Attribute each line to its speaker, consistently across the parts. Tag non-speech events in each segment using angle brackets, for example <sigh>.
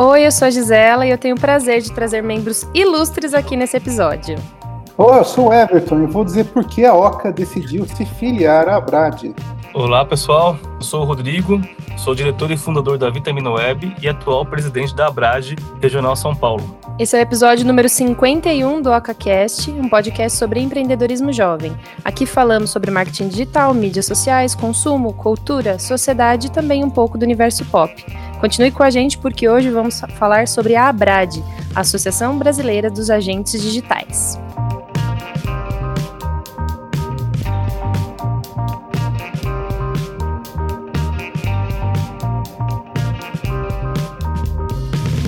Speaker 1: Oi, eu sou a Gisela e eu tenho o prazer de trazer membros ilustres aqui nesse episódio.
Speaker 2: Oi, eu sou o Everton e vou dizer por que a OCA decidiu se filiar à Brad.
Speaker 3: Olá, pessoal. Eu sou o Rodrigo, sou diretor e fundador da Vitamina Web e atual presidente da Abrage Regional São Paulo.
Speaker 1: Esse é o episódio número 51 do OcaCast, um podcast sobre empreendedorismo jovem. Aqui falamos sobre marketing digital, mídias sociais, consumo, cultura, sociedade e também um pouco do universo pop. Continue com a gente porque hoje vamos falar sobre a ABRAD, Associação Brasileira dos Agentes Digitais.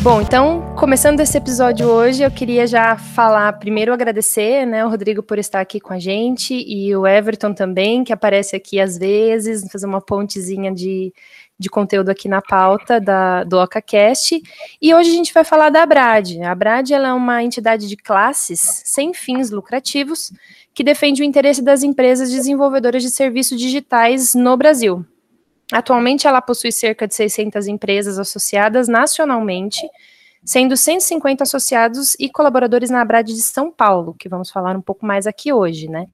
Speaker 1: Bom, então, começando esse episódio hoje, eu queria já falar, primeiro agradecer, né, o Rodrigo por estar aqui com a gente e o Everton também, que aparece aqui às vezes, fazer uma pontezinha de, de conteúdo aqui na pauta da, do OcaCast. E hoje a gente vai falar da Abrad. A Abrad é uma entidade de classes sem fins lucrativos que defende o interesse das empresas desenvolvedoras de serviços digitais no Brasil. Atualmente ela possui cerca de 600 empresas associadas nacionalmente, sendo 150 associados e colaboradores na Abrad de São Paulo, que vamos falar um pouco mais aqui hoje, né?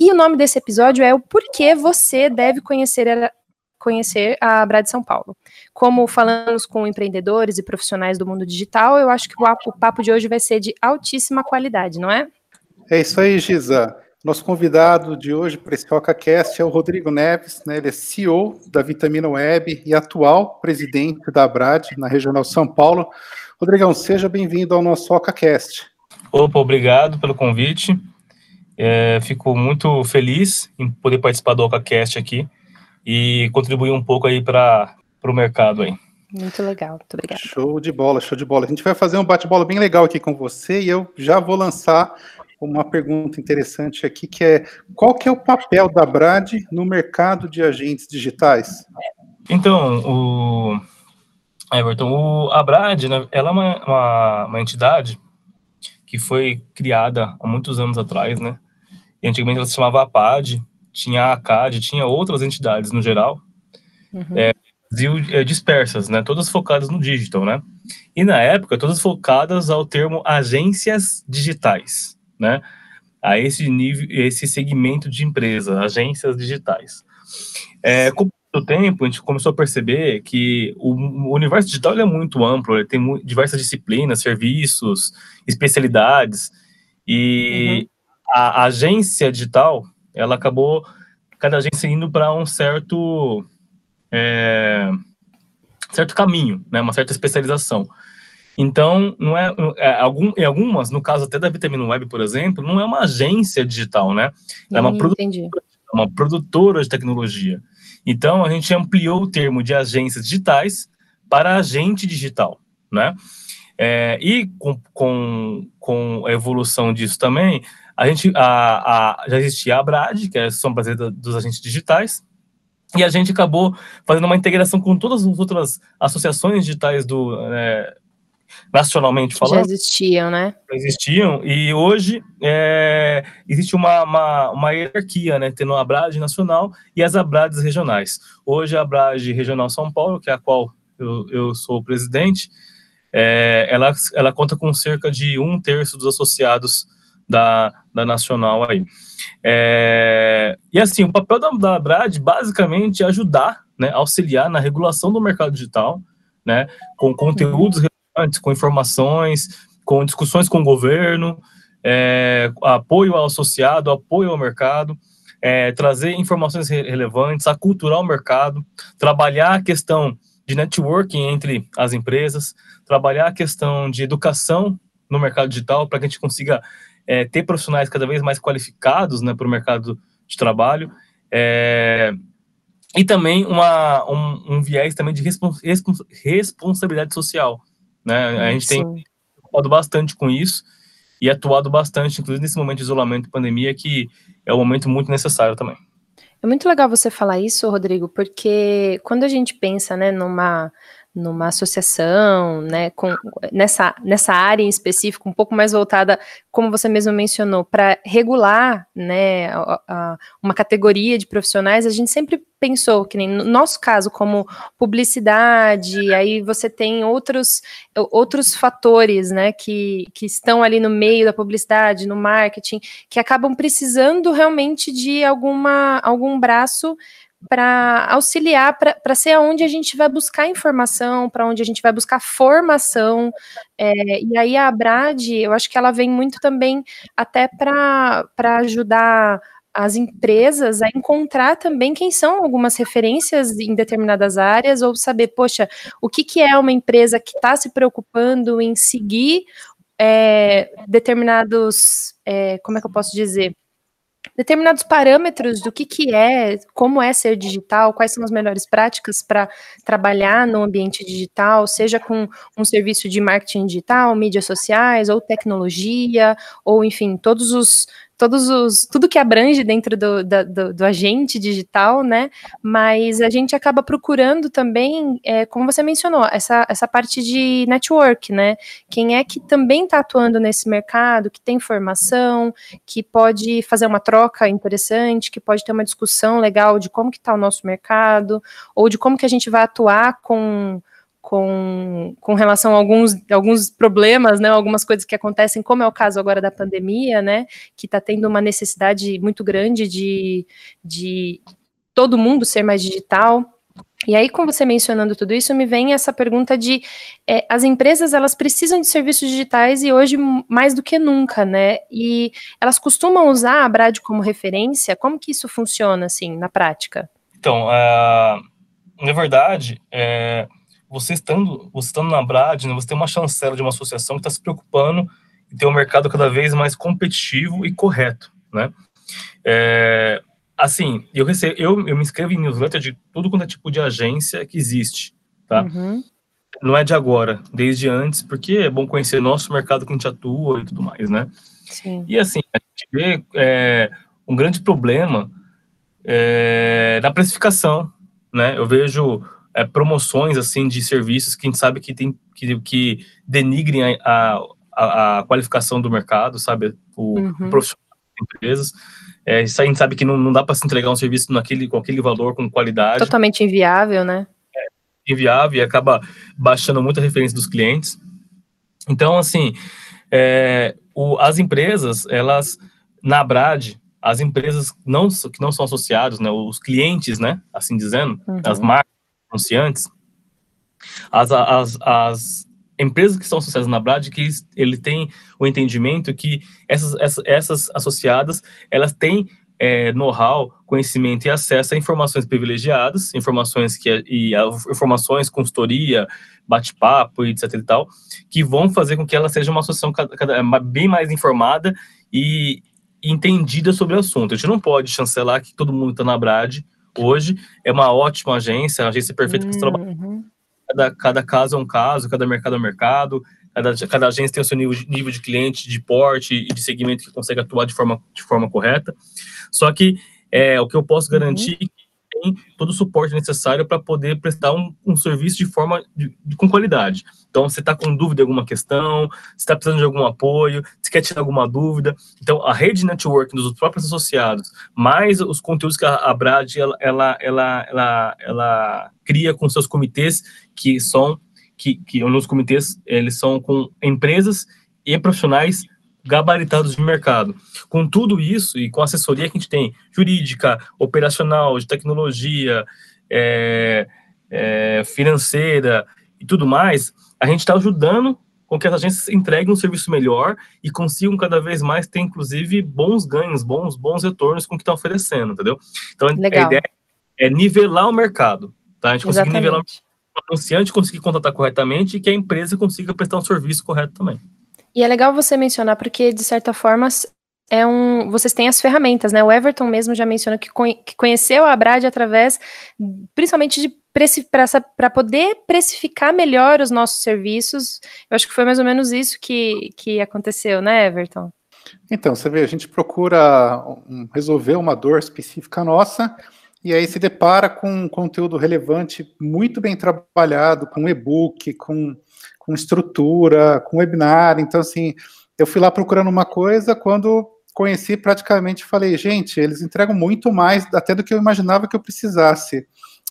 Speaker 1: E o nome desse episódio é o porquê você deve conhecer conhecer a Abra de São Paulo. Como falamos com empreendedores e profissionais do mundo digital, eu acho que o papo de hoje vai ser de altíssima qualidade, não é?
Speaker 2: É isso aí, Giza. Nosso convidado de hoje para esse OcaCast é o Rodrigo Neves, né? ele é CEO da Vitamina Web e atual presidente da Abrad na Regional São Paulo. Rodrigão, seja bem-vindo ao nosso OcaCast.
Speaker 3: Opa, obrigado pelo convite. É, fico muito feliz em poder participar do OcaCast aqui e contribuir um pouco aí para o mercado aí.
Speaker 1: Muito legal, muito obrigada.
Speaker 2: Show de bola, show de bola. A gente vai fazer um bate-bola bem legal aqui com você e eu já vou lançar uma pergunta interessante aqui, que é qual que é o papel da Brad no mercado de agentes digitais?
Speaker 3: Então, o Everton, o, a Brad, né, ela é uma, uma, uma, entidade que foi criada há muitos anos atrás, né? E antigamente ela se chamava APAD, tinha a ACAD, tinha outras entidades no geral, uhum. é, é, dispersas, né? Todas focadas no digital, né? E na época, todas focadas ao termo agências digitais, né? A esse nível, esse segmento de empresa, agências digitais. É, com o tempo, a gente começou a perceber que o, o universo digital é muito amplo, ele tem diversas disciplinas, serviços, especialidades, e uhum. a, a agência digital, ela acabou cada agência indo para um certo é, certo caminho, né, uma certa especialização. Então, não é, é, algum, em algumas, no caso até da Vitamina Web, por exemplo, não é uma agência digital, né? É uma, hum, produtora, uma produtora de tecnologia. Então, a gente ampliou o termo de agências digitais para agente digital, né? É, e com, com, com a evolução disso também, a gente a, a, já existia a Brad, que é a Associação Brasileira dos Agentes Digitais, e a gente acabou fazendo uma integração com todas as outras associações digitais do é, nacionalmente falando. Já
Speaker 1: existiam, né?
Speaker 3: Já existiam, e hoje é, existe uma, uma, uma, hierarquia, né? Tendo a Abrad nacional e as Abrades regionais. Hoje a Abrad Regional São Paulo, que é a qual eu, eu sou o presidente, é, ela, ela conta com cerca de um terço dos associados da, da Nacional aí. É, e assim, o papel da, da Brad basicamente é ajudar, né, auxiliar na regulação do mercado digital, né, com conteúdos relevantes, com informações, com discussões com o governo, é, apoio ao associado, apoio ao mercado, é, trazer informações relevantes, aculturar o mercado, trabalhar a questão de networking entre as empresas, trabalhar a questão de educação no mercado digital para que a gente consiga é, ter profissionais cada vez mais qualificados né, para o mercado de trabalho, é, e também uma, um, um, viés também de respons responsabilidade social. Né? A gente tem atuado bastante com isso e atuado bastante, inclusive nesse momento de isolamento e pandemia, que é um momento muito necessário também.
Speaker 1: É muito legal você falar isso, Rodrigo, porque quando a gente pensa né, numa numa associação, né, com, nessa, nessa área em específico, um pouco mais voltada, como você mesmo mencionou, para regular, né, a, a, uma categoria de profissionais, a gente sempre pensou que nem no nosso caso, como publicidade, aí você tem outros, outros fatores, né, que, que estão ali no meio da publicidade, no marketing, que acabam precisando realmente de alguma, algum braço para auxiliar, para ser onde a gente vai buscar informação, para onde a gente vai buscar formação. É, e aí a Abrad, eu acho que ela vem muito também até para ajudar as empresas a encontrar também quem são algumas referências em determinadas áreas, ou saber, poxa, o que, que é uma empresa que está se preocupando em seguir é, determinados, é, como é que eu posso dizer? Determinados parâmetros do que, que é, como é ser digital, quais são as melhores práticas para trabalhar no ambiente digital, seja com um serviço de marketing digital, mídias sociais, ou tecnologia, ou enfim, todos os todos os tudo que abrange dentro do, do, do, agente digital, né? Mas a gente acaba procurando também, é, como você mencionou, essa, essa parte de network, né? Quem é que também está atuando nesse mercado, que tem formação, que pode fazer uma troca interessante, que pode ter uma discussão legal de como que está o nosso mercado, ou de como que a gente vai atuar com com, com relação a alguns, alguns problemas, né, algumas coisas que acontecem, como é o caso agora da pandemia, né, que está tendo uma necessidade muito grande de, de todo mundo ser mais digital. E aí, com você mencionando tudo isso, me vem essa pergunta de é, as empresas elas precisam de serviços digitais e hoje mais do que nunca, né? E elas costumam usar a Brad como referência. Como que isso funciona assim na prática?
Speaker 3: Então, uh, na verdade, é, você estando, você estando na Brad, né, você tem uma chancela de uma associação que está se preocupando em ter um mercado cada vez mais competitivo e correto, né? É, assim, eu, recebo, eu, eu me inscrevo em newsletter de tudo quanto é tipo de agência que existe, tá? Uhum. Não é de agora, desde antes, porque é bom conhecer nosso mercado que a gente atua e tudo mais, né? Sim. E assim, a gente vê é, um grande problema é, na precificação, né? Eu vejo é, promoções assim de serviços que a gente sabe que tem que, que denigrem a, a, a qualificação do mercado, sabe? O uhum. profissional das empresas. É, isso a gente sabe que não, não dá para se entregar um serviço naquele, com aquele valor, com qualidade.
Speaker 1: Totalmente inviável, né?
Speaker 3: É, inviável e acaba baixando muita referência dos clientes. Então, assim, é, o, as empresas, elas, na Brad, as empresas não, que não são associados, né, os clientes, né, assim dizendo, uhum. as marcas, anunciantes, as, as, as empresas que estão associadas na Brad, que ele tem o entendimento que essas, essas, essas associadas, elas têm é, know-how, conhecimento e acesso a informações privilegiadas, informações que e a, informações, consultoria, bate-papo, etc e tal, que vão fazer com que ela seja uma associação cada, cada, bem mais informada e entendida sobre o assunto. A gente não pode chancelar que todo mundo está na Brad hoje é uma ótima agência, a agência perfeita que trabalha. Uhum. Cada, cada caso é um caso, cada mercado é um mercado, cada, cada agência tem o seu nível de, nível de cliente, de porte e de segmento que consegue atuar de forma, de forma correta. Só que é, o que eu posso garantir uhum tem todo o suporte necessário para poder prestar um, um, serviço de forma de, de, com qualidade. Então, você está com dúvida em alguma questão, está precisando de algum apoio, você quer tirar alguma dúvida. Então, a rede network dos próprios associados, mais os conteúdos que a, a Brad ela, ela, ela, ela, ela cria com seus comitês, que são que, que nos comitês eles são com empresas e profissionais gabaritados de mercado. Com tudo isso e com a assessoria que a gente tem, jurídica, operacional, de tecnologia, é, é, financeira e tudo mais, a gente está ajudando com que as agências entreguem um serviço melhor e consigam cada vez mais ter, inclusive, bons ganhos, bons, bons retornos com o que estão oferecendo, entendeu? Então, Legal. a ideia é nivelar o mercado, tá? A gente conseguir nivelar o anunciante conseguir contratar corretamente e que a empresa consiga prestar um serviço correto também.
Speaker 1: E é legal você mencionar, porque, de certa forma, é um, vocês têm as ferramentas, né? O Everton mesmo já mencionou que, que conheceu a Brad através, principalmente de para poder precificar melhor os nossos serviços. Eu acho que foi mais ou menos isso que, que aconteceu, né, Everton?
Speaker 2: Então, você vê, a gente procura resolver uma dor específica nossa e aí se depara com um conteúdo relevante, muito bem trabalhado, com e-book, com, com estrutura, com webinar. Então, assim, eu fui lá procurando uma coisa, quando conheci praticamente falei, gente, eles entregam muito mais até do que eu imaginava que eu precisasse.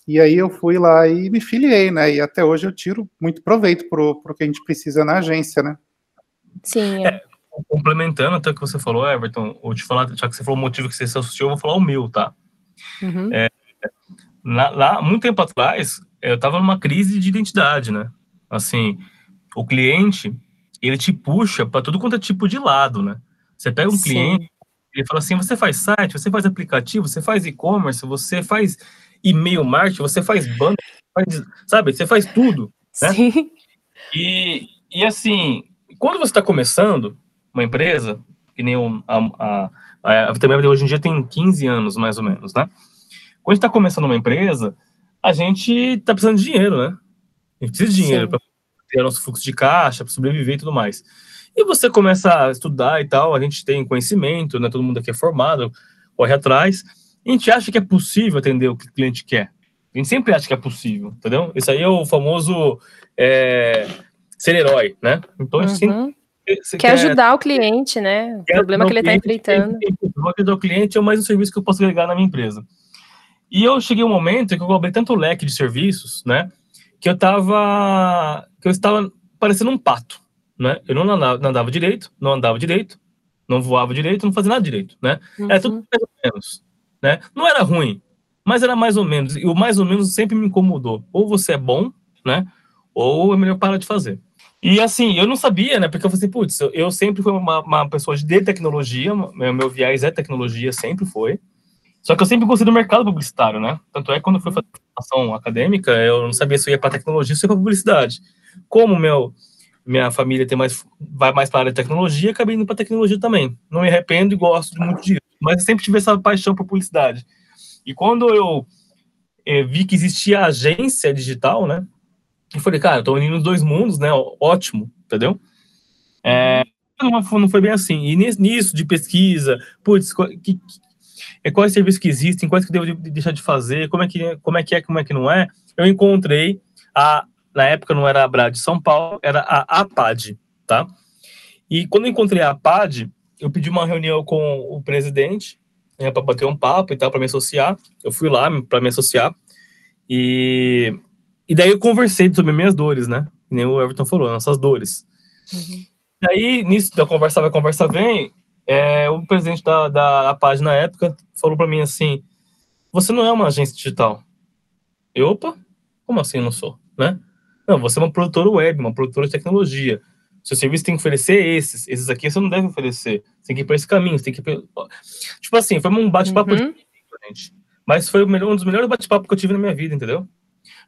Speaker 2: E aí eu fui lá e me filiei, né? E até hoje eu tiro muito proveito pro, pro que a gente precisa na agência, né?
Speaker 1: Sim. É.
Speaker 3: É, complementando até o que você falou, Everton, vou te falar, já que você falou o motivo que você se associou, eu vou falar o meu, tá? Uhum. É, lá, lá, muito tempo atrás, eu estava numa crise de identidade, né? Assim, o cliente, ele te puxa para tudo quanto é tipo de lado, né? Você pega um Sim. cliente, ele fala assim, você faz site, você faz aplicativo, você faz e-commerce, você faz e-mail marketing, você faz faz, sabe? Você faz tudo, né? Sim. E, e assim, quando você está começando uma empresa, que nem a, a, a, a Vitamina hoje em dia tem 15 anos, mais ou menos, né? Quando a gente está começando uma empresa, a gente está precisando de dinheiro, né? A gente precisa de dinheiro para ter nosso fluxo de caixa, para sobreviver e tudo mais. E você começa a estudar e tal, a gente tem conhecimento, né? Todo mundo aqui é formado, corre atrás. A gente acha que é possível atender o que o cliente quer. A gente sempre acha que é possível, entendeu? Isso aí é o famoso é, ser herói, né?
Speaker 1: Então a gente uhum. sempre quer, ajudar o cliente, né? O problema que ele está enfrentando.
Speaker 3: O ajudar o cliente é mais um serviço que eu posso agregar na minha empresa. E eu cheguei um momento que eu abri tanto leque de serviços, né? Que eu tava. que eu estava parecendo um pato, né? Eu não andava, não andava direito, não andava direito, não voava direito, não fazia nada direito, né? Uhum. Era tudo mais ou menos, né? Não era ruim, mas era mais ou menos. E o mais ou menos sempre me incomodou. Ou você é bom, né? Ou é melhor parar de fazer. E assim, eu não sabia, né? Porque eu falei assim, putz, eu sempre fui uma, uma pessoa de tecnologia, meu, meu viés é tecnologia, sempre foi. Só que eu sempre gostei do mercado publicitário, né? Tanto é que quando eu fui fazer formação acadêmica, eu não sabia se eu ia para tecnologia ou se ia para publicidade. Como meu minha família tem mais vai mais para a área de tecnologia, acabei indo para tecnologia também. Não me arrependo e gosto muito disso, mas eu sempre tive essa paixão por publicidade. E quando eu eh, vi que existia agência digital, né? Eu falei, cara, eu tô unindo os dois mundos, né? Ótimo, entendeu? É, não foi bem assim. E nisso de pesquisa, putz, que, é quais serviços que existem, quais que devo deixar de fazer, como é que, como é, que é, como é que não é, eu encontrei a, na época não era a Abra de São Paulo, era a APAD, tá? E quando eu encontrei a APAD, eu pedi uma reunião com o presidente, né, para bater um papo e tal, para me associar. Eu fui lá para me associar. E, e daí eu conversei sobre minhas dores, né? Que nem o Everton falou, nossas dores. Uhum. Daí, nisso da conversa vai, conversa vem, é, o presidente da, da página na época falou para mim assim: Você não é uma agência digital. Eu, opa, como assim eu não sou? Né? Não, você é uma produtora web, uma produtora de tecnologia. Seu serviço tem que oferecer esses. Esses aqui você não deve oferecer. Você tem que ir para esse caminho. Você tem que ir Tipo assim, foi um bate-papo uhum. gente. Mas foi um dos melhores bate-papos que eu tive na minha vida, entendeu?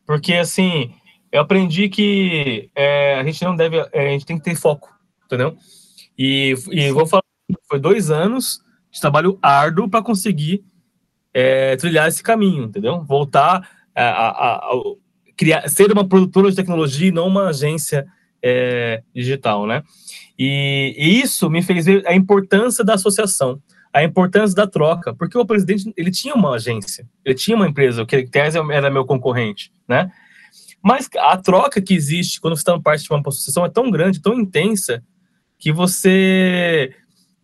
Speaker 3: Porque, assim, eu aprendi que é, a gente não deve. É, a gente tem que ter foco, entendeu? E, e vou falar foi dois anos de trabalho árduo para conseguir é, trilhar esse caminho, entendeu? Voltar a, a, a, criar, ser uma produtora de tecnologia e não uma agência é, digital, né? E, e, isso me fez ver a importância da associação, a importância da troca, porque o presidente ele tinha uma agência, ele tinha uma empresa, que tese era meu concorrente, né? Mas a troca que existe quando você está parte de uma associação é tão grande, tão intensa, que você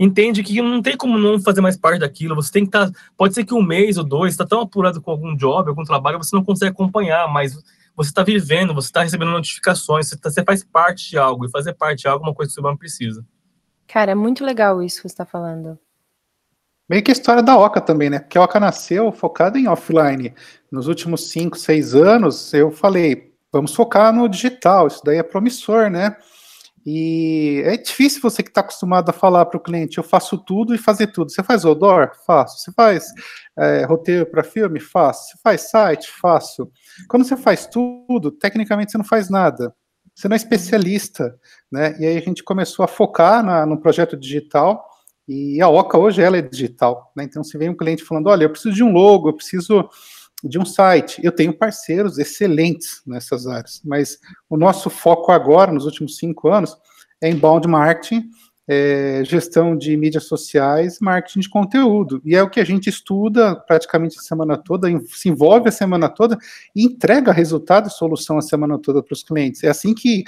Speaker 3: entende que não tem como não fazer mais parte daquilo. Você tem que estar. Tá, pode ser que um mês ou dois está tão apurado com algum job, algum trabalho, você não consegue acompanhar, mas você está vivendo, você está recebendo notificações, você, tá, você, faz parte de algo, e fazer parte de algo é uma coisa que o ser humano precisa.
Speaker 1: Cara, é muito legal isso que você está falando.
Speaker 2: Meio que a história da Oca também, né? Porque a Oca nasceu focada em offline. Nos últimos cinco, seis anos, eu falei, vamos focar no digital, isso daí é promissor, né? E é difícil você que está acostumado a falar para o cliente, eu faço tudo e fazer tudo. Você faz odor? Faço. Você faz é, roteiro para filme? Faço. Você faz site? Faço. Quando você faz tudo, tecnicamente você não faz nada. Você não é especialista, né? E aí a gente começou a focar na, no projeto digital e a Oca hoje ela é digital, né? Então se vem um cliente falando, olha, eu preciso de um logo, eu preciso de um site. Eu tenho parceiros excelentes nessas áreas, mas o nosso foco agora, nos últimos cinco anos, é inbound marketing, é, gestão de mídias sociais, marketing de conteúdo. E é o que a gente estuda praticamente a semana toda, se envolve a semana toda e entrega resultado e solução a semana toda para os clientes. É assim que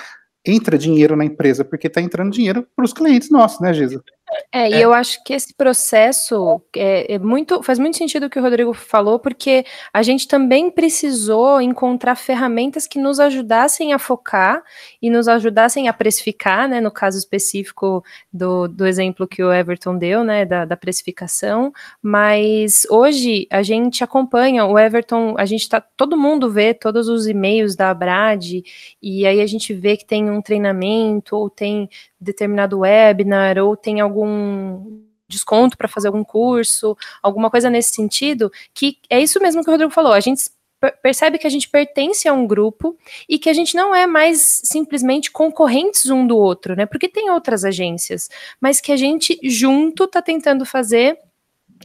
Speaker 2: entra dinheiro na empresa, porque está entrando dinheiro para os clientes nossos, né, Gisa?
Speaker 1: É, e é. eu acho que esse processo é, é, muito, faz muito sentido o que o Rodrigo falou, porque a gente também precisou encontrar ferramentas que nos ajudassem a focar e nos ajudassem a precificar, né? No caso específico do, do exemplo que o Everton deu, né? Da, da precificação. Mas hoje a gente acompanha o Everton, a gente tá, todo mundo vê todos os e-mails da Abrad, e aí a gente vê que tem um treinamento ou tem determinado webinar ou tem algum desconto para fazer algum curso, alguma coisa nesse sentido, que é isso mesmo que o Rodrigo falou, a gente percebe que a gente pertence a um grupo e que a gente não é mais simplesmente concorrentes um do outro, né? Porque tem outras agências, mas que a gente junto está tentando fazer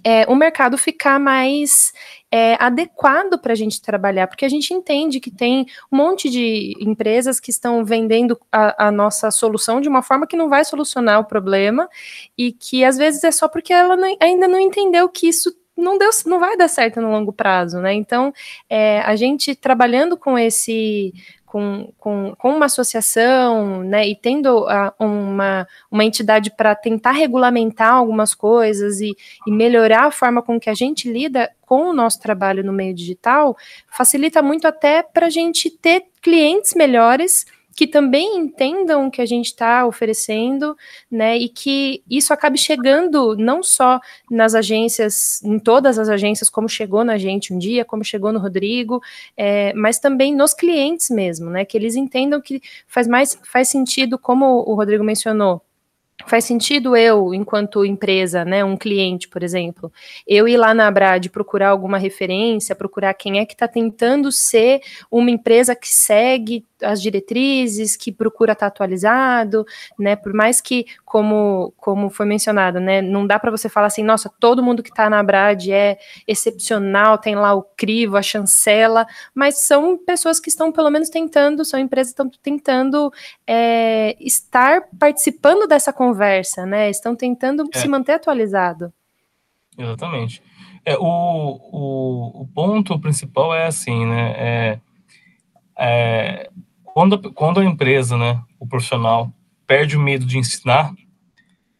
Speaker 1: é, o mercado ficar mais é, adequado para a gente trabalhar, porque a gente entende que tem um monte de empresas que estão vendendo a, a, nossa solução de uma forma que não vai solucionar o problema e que às vezes é só porque ela não, ainda não entendeu que isso não deu, não vai dar certo no longo prazo, né? Então, é, a gente trabalhando com esse com, com, com uma associação, né, e tendo a, uma, uma entidade para tentar regulamentar algumas coisas e, e, melhorar a forma com que a gente lida com o nosso trabalho no meio digital, facilita muito até para a gente ter clientes melhores que também entendam o que a gente está oferecendo, né, e que isso acabe chegando não só nas agências, em todas as agências, como chegou na gente um dia, como chegou no Rodrigo, é, mas também nos clientes mesmo, né, que eles entendam que faz mais faz sentido, como o Rodrigo mencionou, Faz sentido eu, enquanto empresa, né, um cliente, por exemplo, eu ir lá na Abrad procurar alguma referência, procurar quem é que está tentando ser uma empresa que segue as diretrizes, que procura estar tá atualizado, né? Por mais que, como, como foi mencionado, né, não dá para você falar assim, nossa, todo mundo que está na Abrad é excepcional, tem lá o crivo, a chancela, mas são pessoas que estão pelo menos tentando, são empresas que estão tentando é, estar participando dessa conversa, né? Estão tentando é. se manter atualizado.
Speaker 3: Exatamente. É, o, o, o ponto principal é assim, né? É, é, quando, quando a empresa, né, o profissional, perde o medo de ensinar,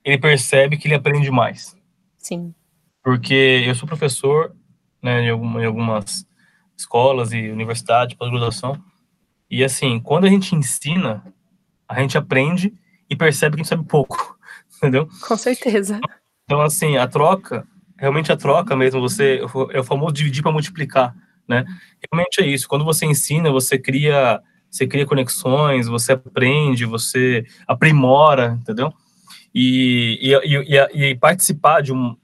Speaker 3: ele percebe que ele aprende mais.
Speaker 1: Sim.
Speaker 3: Porque eu sou professor né, em, alguma, em algumas escolas e universidades, pós-graduação, e assim, quando a gente ensina, a gente aprende e percebe que a gente sabe pouco, <laughs> entendeu?
Speaker 1: Com certeza.
Speaker 3: Então, assim, a troca, realmente a troca mesmo, você, é o famoso dividir para multiplicar, né? Realmente é isso, quando você ensina, você cria você cria conexões, você aprende, você aprimora, entendeu? E, e, e, e, participar de um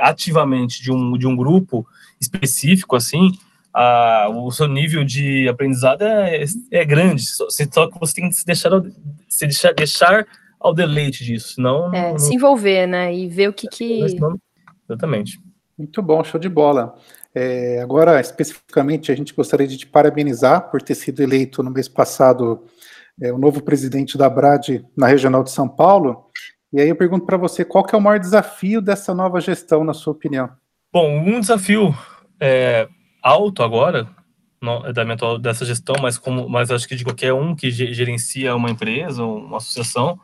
Speaker 3: ativamente de um, de um grupo específico assim, a, o seu nível de aprendizado é, é grande. Só, só que você tem que se deixar, se deixar, deixar ao deleite disso, senão
Speaker 1: é,
Speaker 3: não,
Speaker 1: se envolver, né, e ver o que que
Speaker 3: exatamente.
Speaker 2: Muito bom, show de bola. É, agora, especificamente, a gente gostaria de te parabenizar por ter sido eleito no mês passado é, o novo presidente da BRAD na Regional de São Paulo. E aí eu pergunto para você, qual que é o maior desafio dessa nova gestão, na sua opinião?
Speaker 3: Bom, um desafio é, alto agora, da minha atual, dessa gestão, mas, como, mas acho que de qualquer um que gerencia uma empresa, uma associação,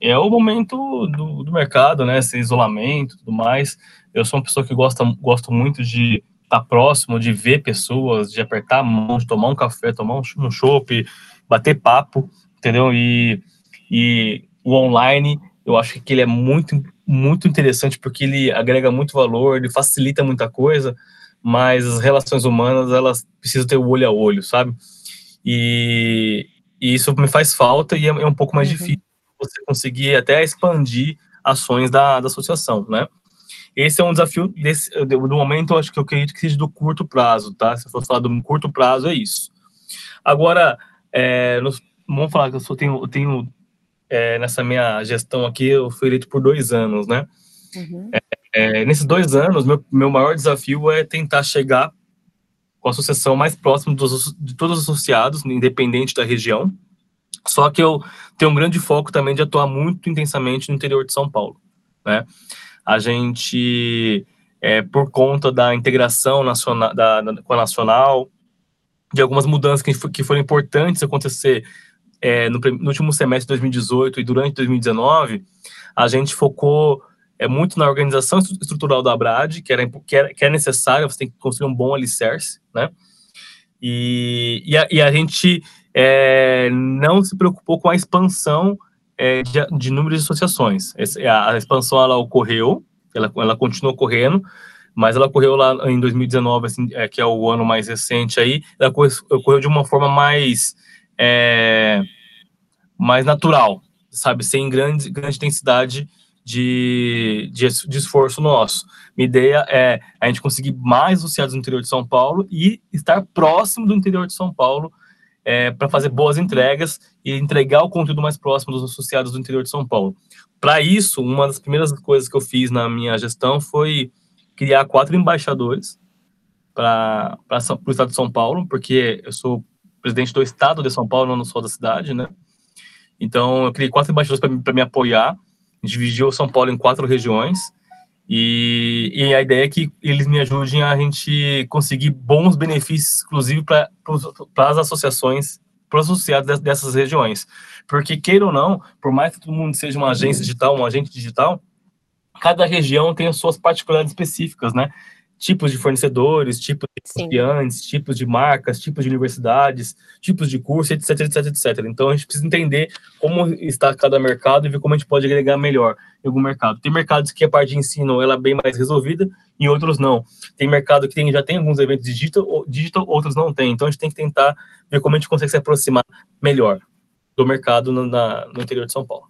Speaker 3: é o momento do, do mercado, né, esse isolamento tudo mais. Eu sou uma pessoa que gosta, gosto muito de estar tá próximo, de ver pessoas, de apertar a mão, de tomar um café, tomar um, chopp, bater papo, entendeu? E, e o online, eu acho que ele é muito, muito interessante porque ele agrega muito valor, ele facilita muita coisa, mas as relações humanas, elas precisam ter o olho a olho, sabe? E, e isso me faz falta e é, é um pouco mais uhum. difícil você conseguir até expandir ações da, da associação, né? Esse é um desafio desse, do momento, acho que eu acredito que seja do curto prazo, tá? Se eu for falar do curto prazo, é isso. Agora, é, nós, vamos falar que eu só tenho, eu tenho é, nessa minha gestão aqui, eu fui eleito por dois anos, né? Uhum. É, é nesses dois anos, meu, meu maior desafio é tentar chegar com a associação mais próxima dos, de todos os associados, independente da região, Só que eu tenho um grande foco também de atuar muito intensamente no interior de São Paulo, né? A gente, é, por conta da integração nacional, da, da, com a nacional, de algumas mudanças que, que foram importantes acontecer é, no, no, último semestre de 2018 e durante 2019, a gente focou é, muito na organização estrutural da Abrad, que, era, que, era, que é necessária, você tem que construir um bom alicerce, né? E, e, a, e a gente é, não se preocupou com a expansão é, de, de número de associações. A, a expansão ela ocorreu, ela, ela continua ocorrendo, mas ela ocorreu lá em 2019, assim, é, que é o ano mais recente aí, ela ocorreu de uma forma mais, é, mais natural, sabe, sem grande, grande intensidade de, de, de, esforço nosso. Minha ideia é a gente conseguir mais associados no interior de São Paulo e estar próximo do interior de São Paulo é, para fazer boas entregas e entregar o conteúdo mais próximo dos associados do interior de São Paulo. Para isso, uma das primeiras coisas que eu fiz na minha gestão foi criar quatro embaixadores para o estado de São Paulo, porque eu sou presidente do estado de São Paulo, não só da cidade, né? Então, eu criei quatro embaixadores para me apoiar, dividiu São Paulo em quatro regiões, e, e, a ideia é que eles me ajudem a gente conseguir bons benefícios, inclusive para as associações, para os associados dessas regiões. Porque, queira ou não, por mais que todo mundo seja uma agência digital, um agente digital, cada região tem as suas particularidades específicas, né? Tipos de fornecedores, tipos de estudantes, tipos de marcas, tipos de universidades, tipos de curso, etc, etc, etc. Então a gente precisa entender como está cada mercado e ver como a gente pode agregar melhor em algum mercado. Tem mercados que a parte de ensino ela é bem mais resolvida, e outros não. Tem mercado que tem, já tem alguns eventos digital, digital, outros não tem. Então a gente tem que tentar ver como a gente consegue se aproximar melhor do mercado no, na, no interior de São Paulo.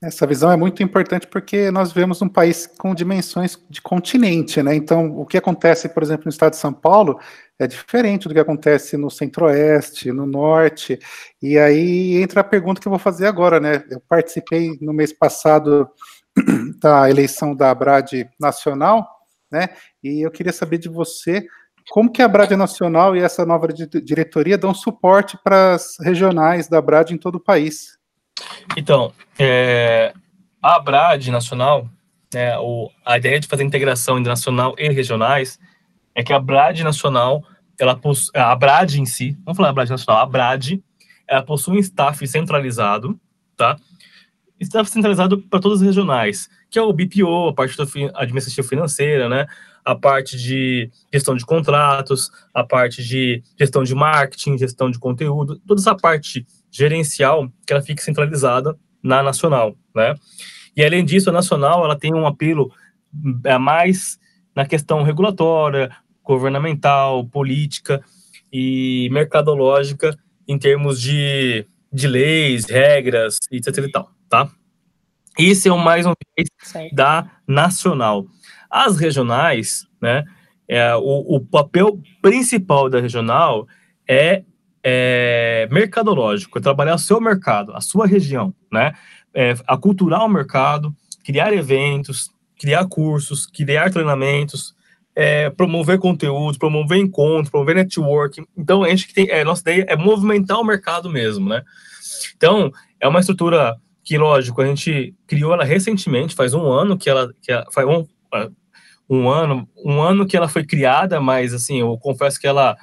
Speaker 2: Essa visão é muito importante porque nós vemos um país com dimensões de continente, né? Então, o que acontece, por exemplo, no estado de São Paulo é diferente do que acontece no centro-oeste, no norte. E aí entra a pergunta que eu vou fazer agora, né? Eu participei no mês passado <clears throat> da eleição da Abrad Nacional, né? E eu queria saber de você como que a Brad Nacional e essa nova diretoria dão suporte para as regionais da Brad em todo o país.
Speaker 3: Então, é, a BRAD nacional, né, o, a ideia de fazer integração internacional e regionais é que a BRAD nacional, ela a BRAD em si, vamos falar a BRAD nacional, a BRAD, ela possui um staff centralizado, tá? Staff centralizado para todas as regionais, que é o BPO, a parte administrativa financeira, né? A parte de gestão de contratos, a parte de gestão de marketing, gestão de conteúdo, toda essa parte gerencial que ela fique centralizada na nacional, né? E além disso, a nacional ela tem um apelo é, mais na questão regulatória, governamental, política e mercadológica em termos de, de leis, regras, etc e tal, tá? Esse é o mais um da nacional. As regionais, né? É, o, o papel principal da regional é é, mercadológico, é trabalhar o seu mercado, a sua região, né? É, aculturar o mercado, criar eventos, criar cursos, criar treinamentos, é, promover conteúdo, promover encontros, promover networking. Então, a gente tem, é, nossa ideia é movimentar o mercado mesmo, né? Então, é uma estrutura que, lógico, a gente criou ela recentemente, faz um ano que ela, que ela faz um, um ano, um ano que ela foi criada, mas assim, eu confesso que ela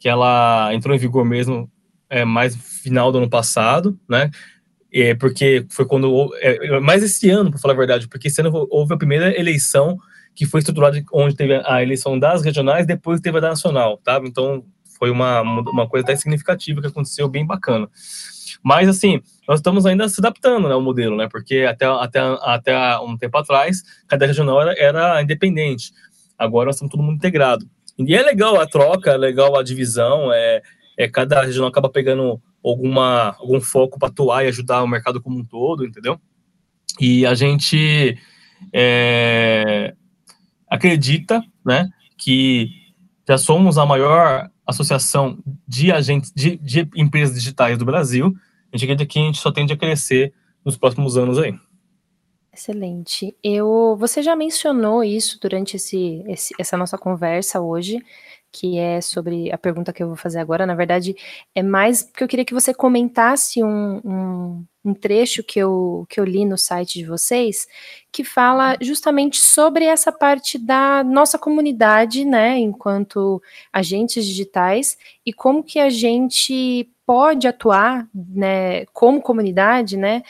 Speaker 3: que ela entrou em vigor mesmo é, mais final do ano passado, né? É, porque foi quando. É, mais esse ano, para falar a verdade, porque esse ano houve a primeira eleição que foi estruturada onde teve a eleição das regionais, depois teve a da nacional, tá? Então foi uma, uma coisa até significativa que aconteceu, bem bacana. Mas, assim, nós estamos ainda se adaptando né, ao modelo, né? Porque até, até, até um tempo atrás, cada regional era, era independente. Agora nós estamos todo mundo integrado. E é legal a troca, é legal a divisão, é, é cada região acaba pegando alguma, algum foco para atuar e ajudar o mercado como um todo, entendeu? E a gente é, acredita, né, que já somos a maior associação de agentes de, de empresas digitais do Brasil. A gente acredita que a gente só tende a crescer nos próximos anos aí.
Speaker 1: Excelente. Eu, você já mencionou isso durante esse, esse, essa nossa conversa hoje, que é sobre a pergunta que eu vou fazer agora. Na verdade, é mais porque eu queria que você comentasse um, um, um trecho que eu, que eu li no site de vocês, que fala justamente sobre essa parte da nossa comunidade, né, enquanto agentes digitais, e como que a gente pode atuar, né, como comunidade, né,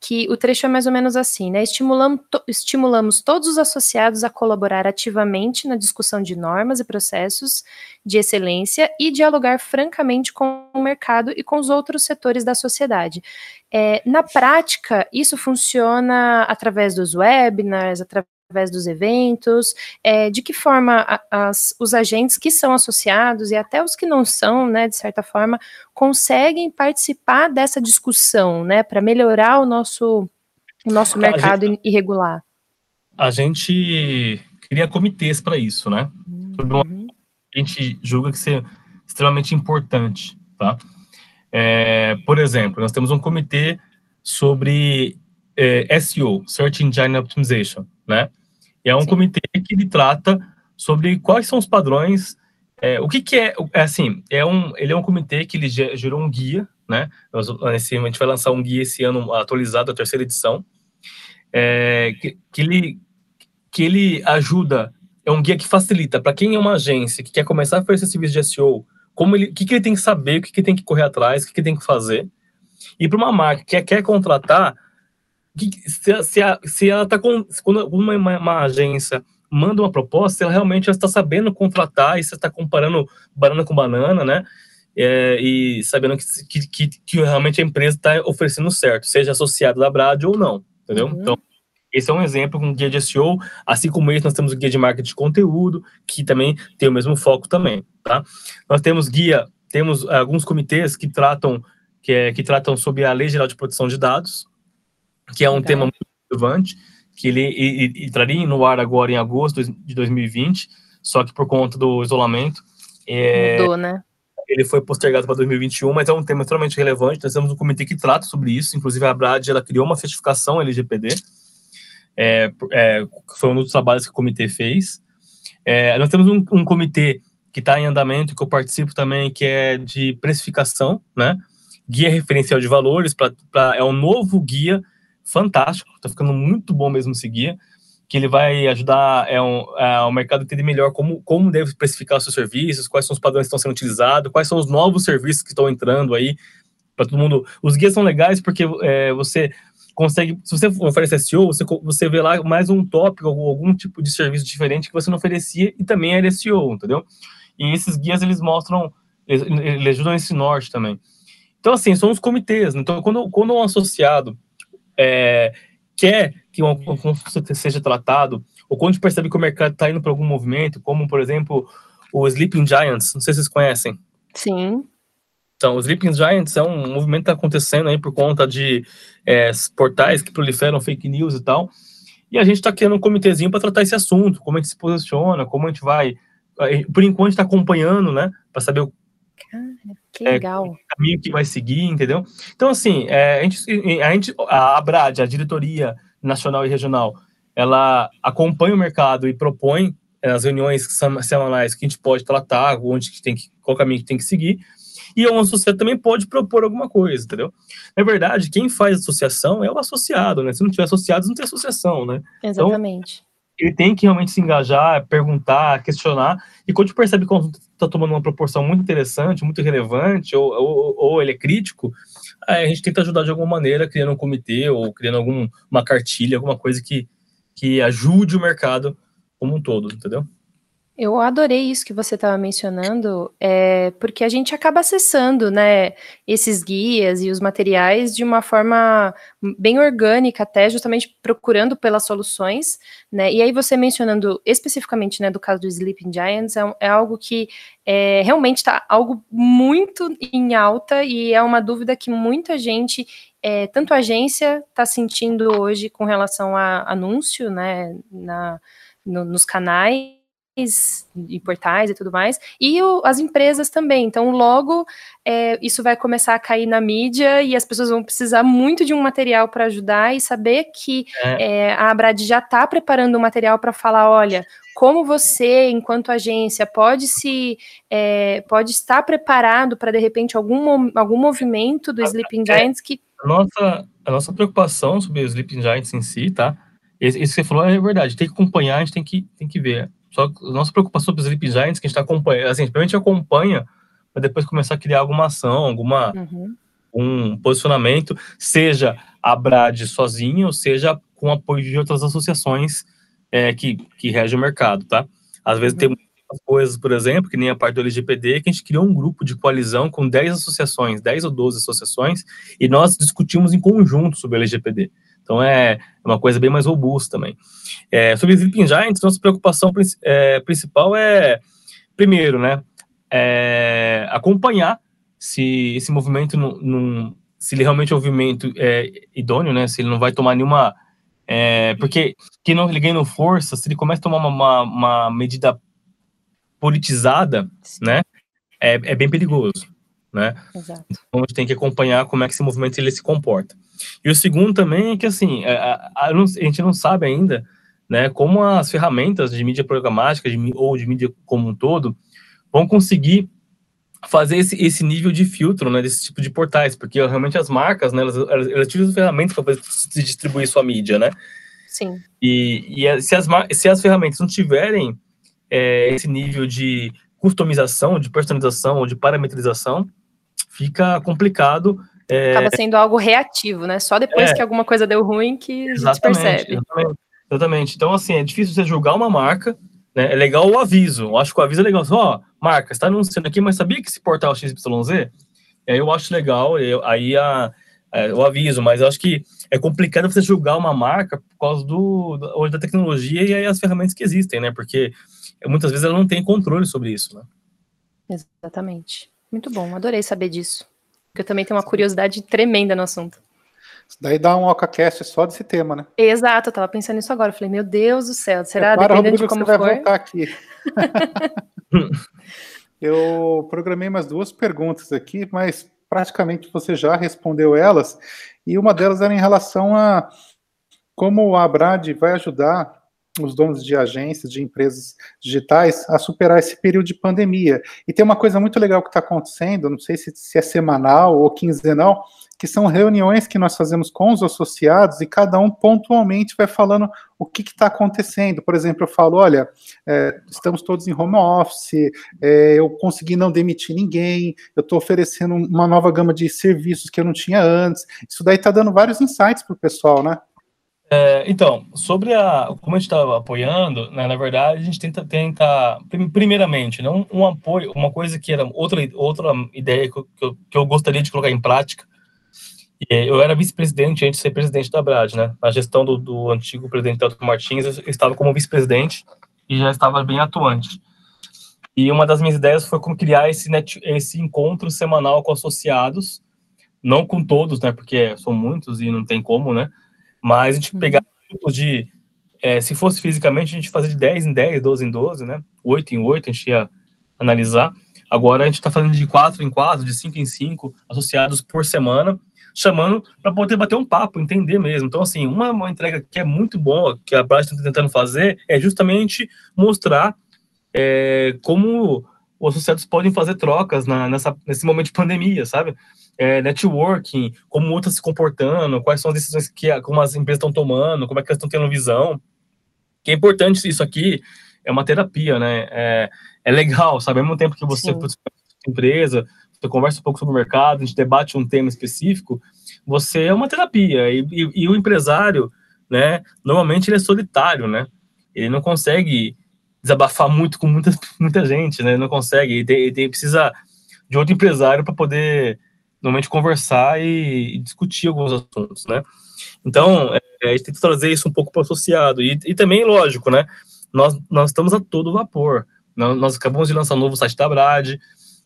Speaker 1: que o trecho é mais ou menos assim, né? Estimulamos, to, estimulamos todos os associados a colaborar ativamente na discussão de normas e processos de excelência e dialogar francamente com o mercado e com os outros setores da sociedade. É, na prática, isso funciona através dos webinars, através através dos eventos, é, de que forma as, os agentes que são associados e até os que não são, né, de certa forma, conseguem participar dessa discussão, né, para melhorar o nosso, o nosso mercado gente, irregular?
Speaker 3: A gente cria comitês para isso, né? Uhum. A gente julga que isso é extremamente importante, tá? É, por exemplo, nós temos um comitê sobre é, SEO, Search Engine Optimization, né? E é um Sim. comitê que ele trata sobre quais são os padrões, é, o que, que é, é, assim, é um, ele é um comitê que ele gerou um guia, né? Nós, esse, a gente vai lançar um guia esse ano atualizado, a terceira edição, é, que, que, ele, que ele ajuda, é um guia que facilita para quem é uma agência que quer começar a fazer serviço de SEO, como ele, o que, que ele tem que saber, o que, que ele tem que correr atrás, o que, que ele tem que fazer. E para uma marca que quer contratar, se, se, se ela está com. Quando uma, uma, uma, agência manda uma proposta, ela realmente está sabendo contratar e você está comparando banana com banana, né? É, e sabendo que, que, que, realmente a empresa está oferecendo certo, seja associada da Brad ou não, entendeu? Uhum. Então, esse é um exemplo com um guia de SEO, assim como esse nós temos o guia de marketing de conteúdo, que também tem o mesmo foco também, tá? Nós temos guia, temos alguns comitês que tratam que, é, que tratam sobre a Lei Geral de Proteção de Dados, que é um Legal. tema muito relevante, que ele entraria no ar agora em agosto de 2020, só que por conta do isolamento.
Speaker 1: É, Mudou, né?
Speaker 3: Ele foi postergado para 2021, mas é um tema extremamente relevante. Nós temos um comitê que trata sobre isso, inclusive a Brad ela criou uma certificação LGPD, é, é, foi um dos trabalhos que o comitê fez. É, nós temos um, um comitê que está em andamento, que eu participo também, que é de precificação, né? Guia referencial de valores, pra, pra é um novo guia fantástico, tá ficando muito bom mesmo seguir, que ele vai ajudar é um, é, o mercado a entender melhor como, como deve precificar os seus serviços, quais são os padrões que estão sendo utilizados, quais são os novos serviços que estão entrando aí, para todo mundo. Os guias são legais porque é, você consegue, se você oferece SEO, você, você vê lá mais um tópico, algum, algum tipo de serviço diferente que você não oferecia e também era SEO, entendeu? E esses guias, eles mostram, eles, eles ajudam esse norte também. Então, assim, são os comitês. Então, quando, quando um associado é, quer que um conflito seja tratado, ou quando a gente percebe que o mercado está indo para algum movimento, como, por exemplo, o Sleeping Giants, não sei se vocês conhecem.
Speaker 1: Sim.
Speaker 3: Então, os Sleeping Giants é um movimento que está acontecendo aí por conta de é, portais que proliferam fake news e tal. E a gente está criando um comitêzinho para tratar esse assunto, como a gente se posiciona, como a gente vai. Por enquanto, está acompanhando, né? Para saber
Speaker 1: que é, legal. É,
Speaker 3: o caminho que vai seguir, entendeu? Então, assim, é, a, gente, a, gente, a ABRAD, a Diretoria Nacional e Regional, ela acompanha o mercado e propõe é, as reuniões semanais que a gente pode tratar, onde que tem que, qual caminho que tem que seguir, e o associado também pode propor alguma coisa, entendeu? Na verdade, quem faz associação é o associado, né? Se não tiver associados, não tem associação, né?
Speaker 1: Exatamente. Então,
Speaker 3: ele tem que realmente se engajar, perguntar, questionar, e quando percebe que o está tomando uma proporção muito interessante, muito relevante, ou, ou, ou, ele é crítico, a gente tenta ajudar de alguma maneira, criando um comitê, ou criando alguma cartilha, alguma coisa que, que ajude o mercado como um todo, entendeu?
Speaker 1: Eu adorei isso que você estava mencionando, é, porque a gente acaba acessando, né, esses guias e os materiais de uma forma bem orgânica, até justamente procurando pelas soluções, né, e aí você mencionando especificamente, né, do caso do Sleeping Giants, é, é algo que é, realmente está algo muito em alta e é uma dúvida que muita gente, é, tanto a agência está sentindo hoje com relação a anúncio, né, na, no, nos canais, e portais e tudo mais, e o, as empresas também. Então, logo é, isso vai começar a cair na mídia e as pessoas vão precisar muito de um material para ajudar e saber que é. É, a Abrad já está preparando um material para falar: olha, como você, enquanto agência, pode se é, pode estar preparado para de repente algum, algum movimento do Sleeping é, Giants que
Speaker 3: a nossa a nossa preocupação sobre os Sleeping Giants em si, tá? Isso que você falou é verdade. Tem que acompanhar, a gente tem que tem que ver. Só que a nossa preocupação sobre os Sleeping Giants que a gente está acompanhando, assim, a gente acompanha para depois começar a criar alguma ação, alguma uhum. um posicionamento, seja a Brad sozinha, ou seja com apoio de outras associações é, que, que regem o mercado, tá? Às vezes uhum. tem muitas coisas, por exemplo, que nem a parte do LGPD, que a gente criou um grupo de coalizão com 10 associações, 10 ou 12 associações, e nós discutimos em conjunto sobre o LGPD. Então é uma coisa bem mais robusta também. É, sobre Sleeping Giants, nossa preocupação é, principal é, primeiro, né, é, acompanhar se esse movimento não, se ele realmente é um movimento é, idôneo, né, se ele não vai tomar nenhuma é, porque que não ele ganhando força, se ele começa a tomar uma, uma, uma medida politizada, né, é, é bem perigoso, né? Exato. Então a gente tem que acompanhar como é que esse movimento ele se comporta. E o segundo também é que assim é, a, a, a gente não sabe ainda, né, como as ferramentas de mídia programática de, ou de mídia como um todo vão conseguir fazer esse, esse nível de filtro, né, desse tipo de portais, porque realmente as marcas, né, elas, elas, elas utilizam ferramentas para distribuir sua mídia, né?
Speaker 1: Sim.
Speaker 3: E, e se, as, se as ferramentas não tiverem é, esse nível de customização, de personalização ou de parametrização, fica complicado.
Speaker 1: É... Acaba sendo algo reativo, né? Só depois é, que alguma coisa deu ruim que a gente percebe.
Speaker 3: Exatamente, exatamente. Então, assim, é difícil você julgar uma marca né? É legal o aviso. Eu acho que o aviso é legal. Ó, oh, marca, está anunciando aqui, mas sabia que esse portal XYZ? E aí eu acho legal, eu, aí a, é, o aviso, mas eu acho que é complicado você julgar uma marca por causa do, do da tecnologia e aí as ferramentas que existem, né? Porque muitas vezes ela não tem controle sobre isso, né?
Speaker 1: Exatamente. Muito bom, adorei saber disso. Porque eu também tenho uma curiosidade tremenda no assunto.
Speaker 2: Daí dá um OcaCast só desse tema, né?
Speaker 1: Exato, eu tava pensando nisso agora. Eu falei, meu Deus do céu, será? Para, Dependendo de como
Speaker 2: você
Speaker 1: for.
Speaker 2: vai voltar aqui. <laughs> eu programei mais duas perguntas aqui, mas praticamente você já respondeu elas. E uma delas era em relação a como a Abrad vai ajudar os donos de agências, de empresas digitais, a superar esse período de pandemia. E tem uma coisa muito legal que está acontecendo, não sei se, se, é semanal ou quinzenal, que são reuniões que nós fazemos com os associados e cada um pontualmente vai falando o que está acontecendo. Por exemplo, eu falo: olha, é, estamos todos em home office, é, eu consegui não demitir ninguém, eu estou oferecendo uma nova gama de serviços que eu não tinha antes. Isso daí está dando vários insights para o pessoal, né?
Speaker 3: É, então, sobre a como a gente está apoiando, né, na verdade a gente tenta, tenta primeiramente, não um apoio, uma coisa que era outra outra ideia que eu, que eu gostaria de colocar em prática eu era vice-presidente antes de ser presidente da Brad, né? Na gestão do, do antigo presidente Elton Martins, eu estava como vice-presidente e já estava bem atuante. E uma das minhas ideias foi como criar esse, net, esse encontro semanal com associados, não com todos, né? Porque são muitos e não tem como, né? Mas a gente uhum. pegar grupos de. É, se fosse fisicamente, a gente fazia de 10 em 10, 12 em 12, né? 8 em 8, a gente ia analisar. Agora a gente está fazendo de 4 em 4, de 5 em 5 associados por semana chamando para poder bater um papo, entender mesmo. Então, assim, uma, uma entrega que é muito boa, que a Blast está tentando fazer, é justamente mostrar é, como os associados podem fazer trocas na, nessa, nesse momento de pandemia, sabe? É, networking, como outras se comportando, quais são as decisões que como as empresas estão tomando, como é que elas estão tendo visão. Que é importante isso aqui, é uma terapia, né? É, é legal, sabe? Ao mesmo tempo que você, empresa, você conversa um pouco sobre o mercado, a gente debate um tema específico, você é uma terapia. E, e, e o empresário, né, normalmente ele é solitário, né? Ele não consegue desabafar muito com muita, <laughs> muita gente, né? Ele não consegue, ele, tem, ele precisa de outro empresário para poder normalmente conversar e, discutir alguns assuntos, né? Então, é, a gente que trazer isso um pouco para o associado. E, e, também, lógico, né? Nós, nós estamos a todo vapor. Nós, nós acabamos de lançar um novo site da Brad,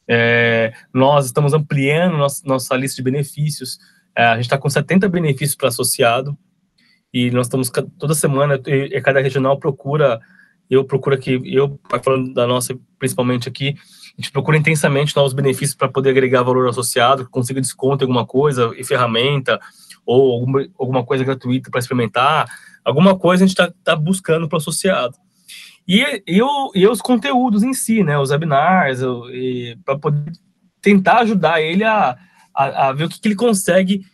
Speaker 3: é, nós estamos ampliando nossa, nossa lista de benefícios. É, a gente está com 70 benefícios para associado e nós estamos toda semana, e, cada regional procura, eu procuro aqui, eu falando da nossa principalmente aqui, a gente procura intensamente novos benefícios para poder agregar valor associado, consiga desconto em alguma coisa e ferramenta ou alguma, alguma coisa gratuita para experimentar, alguma coisa a gente está tá buscando para o associado. E, e, o, e os conteúdos em si, né? Os webinars, para poder tentar ajudar ele a, a, a ver o que, que ele consegue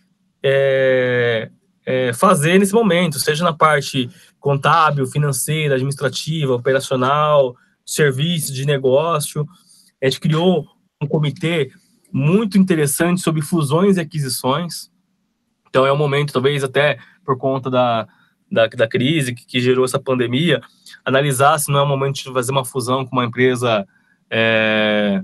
Speaker 3: é, é, fazer nesse momento, seja na parte contábil, financeira, administrativa, operacional, serviço, de negócio. A gente criou um comitê muito interessante sobre fusões e aquisições. Então é um momento, talvez até por conta da, da, da crise que, que, gerou essa pandemia, analisar se não é o momento de fazer uma fusão com uma empresa é,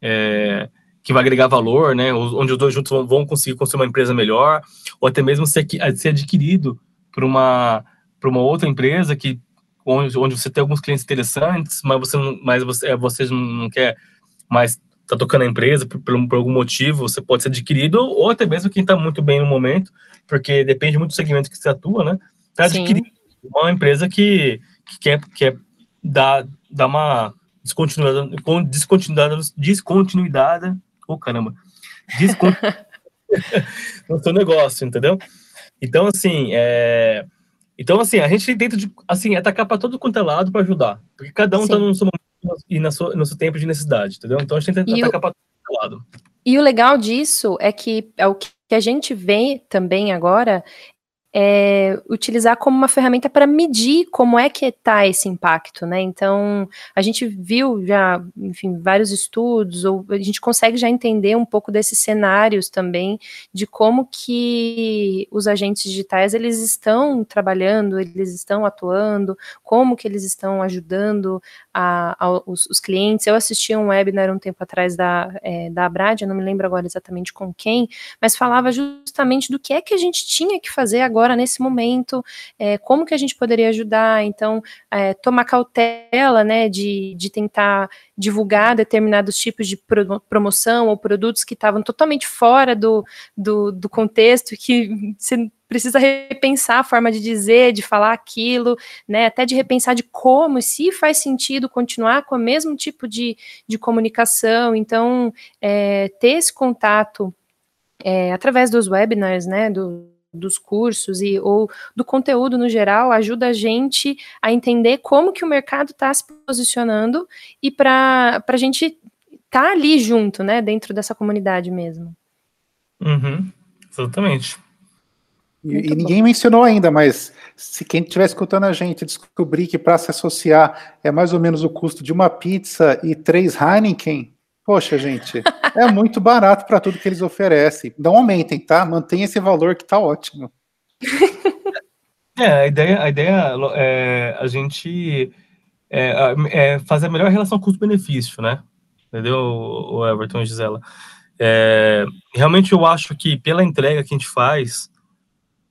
Speaker 3: é, que vai agregar valor, né? Onde os dois juntos vão, vão conseguir construir uma empresa melhor, ou até mesmo ser, ser adquirido por uma, por uma outra empresa que onde, onde você tem alguns clientes interessantes, mas você não, mas você, é, você não quer mais tá tocando a empresa por, por, algum motivo, você pode ser adquirido, ou até mesmo quem está muito bem no momento, porque depende muito do segmento que você atua, né? Tá adquirindo uma empresa que, que quer, quer dar, dar uma descontinuidade, descontinuidade, descontinuidade, oh caramba, descontinuidade <laughs> <laughs> no seu negócio, entendeu? Então, assim, é, então, assim, a gente tenta de, assim, atacar para todo quanto é lado para ajudar. Porque cada um está no seu momento e na sua, no seu tempo de necessidade, entendeu? Então a gente tenta e atacar para todo lado.
Speaker 1: E o legal disso é que é o que a gente vê também agora é, utilizar como uma ferramenta para medir como é que está esse impacto, né? Então, a gente viu já, enfim, vários estudos, ou a gente consegue já entender um pouco desses cenários também, de como que os agentes digitais, eles estão trabalhando, eles estão atuando, como que eles estão ajudando a, a, os, os, clientes. Eu assisti um webinar um tempo atrás da, é, da Abrad, eu não me lembro agora exatamente com quem, mas falava justamente do que é que a gente tinha que fazer agora agora nesse momento, é, como que a gente poderia ajudar, então, é, tomar cautela, né, de, de tentar divulgar determinados tipos de pro, promoção ou produtos que estavam totalmente fora do, do, do contexto, que <laughs> você precisa repensar a forma de dizer, de falar aquilo, né, até de repensar de como, se faz sentido continuar com o mesmo tipo de, de comunicação, então, é, ter esse contato é, através dos webinars, né, dos cursos e ou do conteúdo no geral ajuda a gente a entender como que o mercado está se posicionando e para a gente estar tá ali junto, né, dentro dessa comunidade mesmo.
Speaker 3: Uhum, exatamente.
Speaker 2: E, e ninguém mencionou ainda, mas se quem estiver escutando a gente descobrir que para se associar é mais ou menos o custo de uma pizza e três Heineken, Poxa, gente, é muito barato para tudo que eles oferecem. Não aumentem, tá? Mantenha esse valor que tá ótimo.
Speaker 3: É, a ideia, a ideia é a gente é, é fazer a melhor relação custo-benefício, né? Entendeu, o Everton e Gisela? É, realmente eu acho que pela entrega que a gente faz,